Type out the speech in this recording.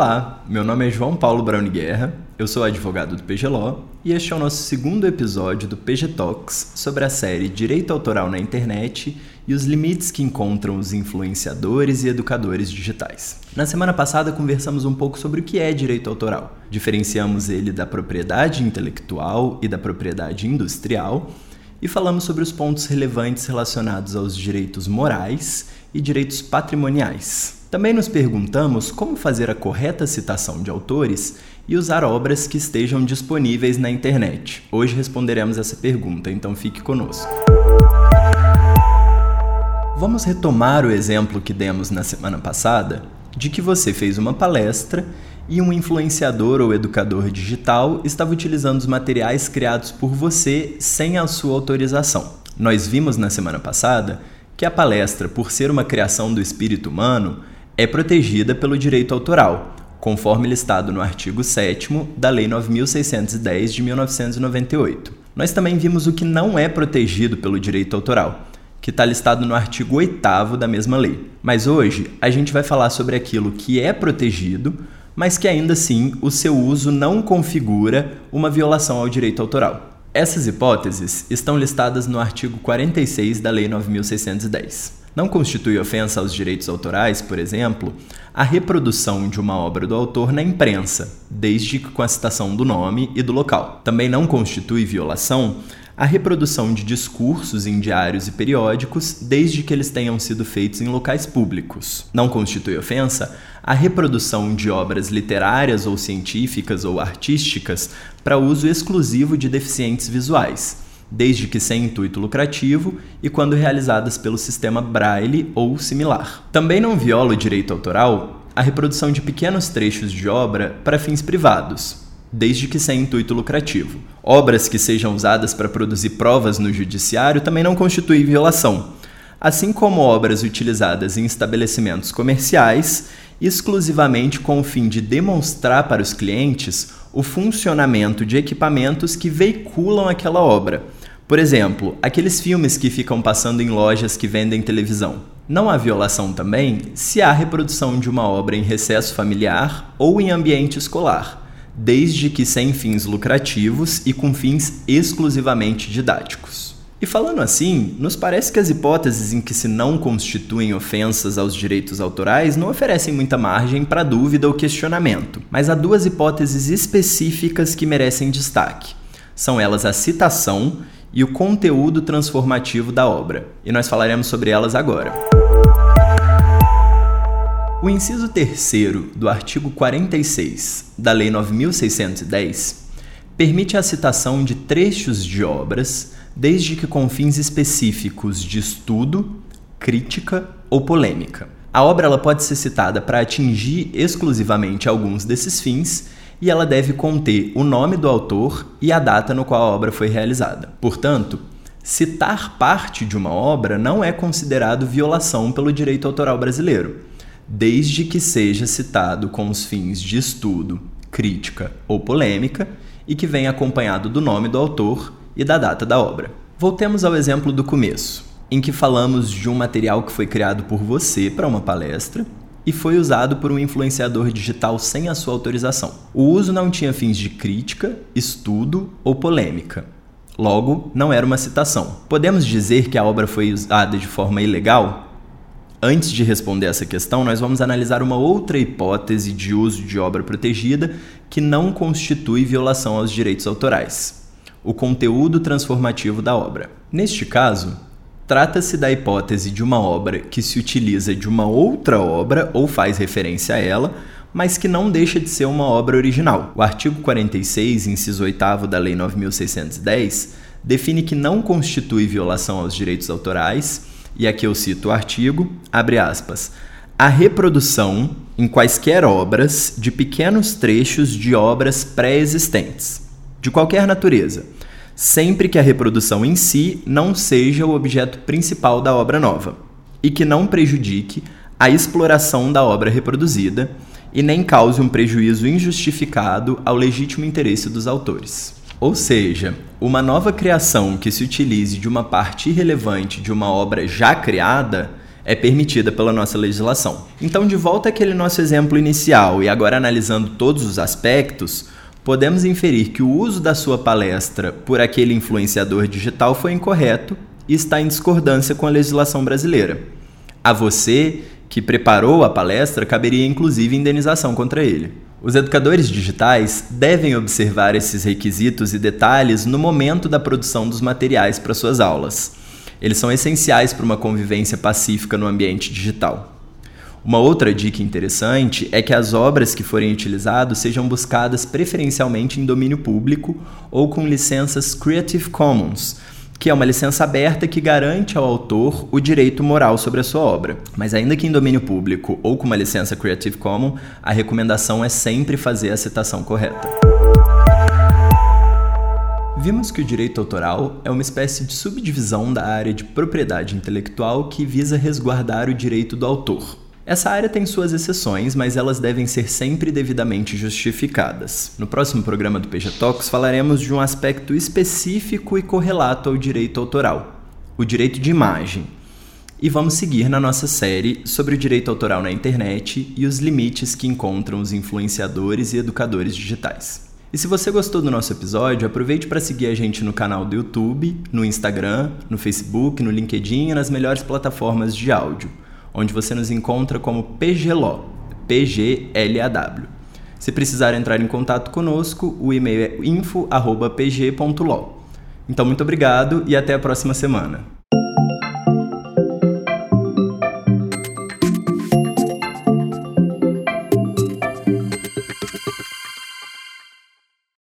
Olá, meu nome é João Paulo Brown Guerra, eu sou advogado do PGLO e este é o nosso segundo episódio do PG Talks sobre a série Direito Autoral na Internet e os limites que encontram os influenciadores e educadores digitais. Na semana passada conversamos um pouco sobre o que é direito autoral. Diferenciamos ele da propriedade intelectual e da propriedade industrial e falamos sobre os pontos relevantes relacionados aos direitos morais e direitos patrimoniais. Também nos perguntamos como fazer a correta citação de autores e usar obras que estejam disponíveis na internet. Hoje responderemos essa pergunta, então fique conosco. Vamos retomar o exemplo que demos na semana passada de que você fez uma palestra e um influenciador ou educador digital estava utilizando os materiais criados por você sem a sua autorização. Nós vimos na semana passada que a palestra, por ser uma criação do espírito humano, é protegida pelo direito autoral, conforme listado no artigo 7 da Lei 9610 de 1998. Nós também vimos o que não é protegido pelo direito autoral, que está listado no artigo 8 da mesma lei. Mas hoje a gente vai falar sobre aquilo que é protegido, mas que ainda assim o seu uso não configura uma violação ao direito autoral. Essas hipóteses estão listadas no artigo 46 da Lei 9610. Não constitui ofensa aos direitos autorais, por exemplo, a reprodução de uma obra do autor na imprensa, desde que com a citação do nome e do local. Também não constitui violação a reprodução de discursos em diários e periódicos, desde que eles tenham sido feitos em locais públicos. Não constitui ofensa a reprodução de obras literárias ou científicas ou artísticas para uso exclusivo de deficientes visuais desde que sem intuito lucrativo e quando realizadas pelo sistema Braille ou similar. Também não viola o direito autoral a reprodução de pequenos trechos de obra para fins privados, desde que sem intuito lucrativo. Obras que sejam usadas para produzir provas no judiciário também não constituem violação, assim como obras utilizadas em estabelecimentos comerciais exclusivamente com o fim de demonstrar para os clientes o funcionamento de equipamentos que veiculam aquela obra por exemplo, aqueles filmes que ficam passando em lojas que vendem televisão. Não há violação também se há reprodução de uma obra em recesso familiar ou em ambiente escolar, desde que sem fins lucrativos e com fins exclusivamente didáticos. E falando assim, nos parece que as hipóteses em que se não constituem ofensas aos direitos autorais não oferecem muita margem para dúvida ou questionamento, mas há duas hipóteses específicas que merecem destaque. São elas a citação e o conteúdo transformativo da obra, e nós falaremos sobre elas agora. O inciso terceiro do artigo 46 da Lei 9610 permite a citação de trechos de obras, desde que com fins específicos de estudo, crítica ou polêmica. A obra ela pode ser citada para atingir exclusivamente alguns desses fins e ela deve conter o nome do autor e a data no qual a obra foi realizada. Portanto, citar parte de uma obra não é considerado violação pelo direito autoral brasileiro, desde que seja citado com os fins de estudo, crítica ou polêmica e que venha acompanhado do nome do autor e da data da obra. Voltemos ao exemplo do começo, em que falamos de um material que foi criado por você para uma palestra e foi usado por um influenciador digital sem a sua autorização. O uso não tinha fins de crítica, estudo ou polêmica. Logo, não era uma citação. Podemos dizer que a obra foi usada de forma ilegal? Antes de responder essa questão, nós vamos analisar uma outra hipótese de uso de obra protegida que não constitui violação aos direitos autorais: o conteúdo transformativo da obra. Neste caso, Trata-se da hipótese de uma obra que se utiliza de uma outra obra ou faz referência a ela, mas que não deixa de ser uma obra original. O artigo 46, inciso 8 da Lei 9610, define que não constitui violação aos direitos autorais, e aqui eu cito o artigo, abre aspas, a reprodução em quaisquer obras de pequenos trechos de obras pré-existentes, de qualquer natureza sempre que a reprodução em si não seja o objeto principal da obra nova e que não prejudique a exploração da obra reproduzida e nem cause um prejuízo injustificado ao legítimo interesse dos autores. Ou seja, uma nova criação que se utilize de uma parte irrelevante de uma obra já criada é permitida pela nossa legislação. Então, de volta àquele nosso exemplo inicial e agora analisando todos os aspectos, podemos inferir que o uso da sua palestra por aquele influenciador digital foi incorreto e está em discordância com a legislação brasileira. A você que preparou a palestra caberia inclusive indenização contra ele. Os educadores digitais devem observar esses requisitos e detalhes no momento da produção dos materiais para suas aulas. Eles são essenciais para uma convivência pacífica no ambiente digital. Uma outra dica interessante é que as obras que forem utilizadas sejam buscadas preferencialmente em domínio público ou com licenças Creative Commons, que é uma licença aberta que garante ao autor o direito moral sobre a sua obra. Mas ainda que em domínio público ou com uma licença Creative Commons, a recomendação é sempre fazer a citação correta. Vimos que o direito autoral é uma espécie de subdivisão da área de propriedade intelectual que visa resguardar o direito do autor. Essa área tem suas exceções, mas elas devem ser sempre devidamente justificadas. No próximo programa do PG Talks falaremos de um aspecto específico e correlato ao direito autoral, o direito de imagem. E vamos seguir na nossa série sobre o direito autoral na internet e os limites que encontram os influenciadores e educadores digitais. E se você gostou do nosso episódio, aproveite para seguir a gente no canal do YouTube, no Instagram, no Facebook, no LinkedIn e nas melhores plataformas de áudio, onde você nos encontra como PGLO, PGLAW. Se precisar entrar em contato conosco, o e-mail é info@pg.lo. Então muito obrigado e até a próxima semana.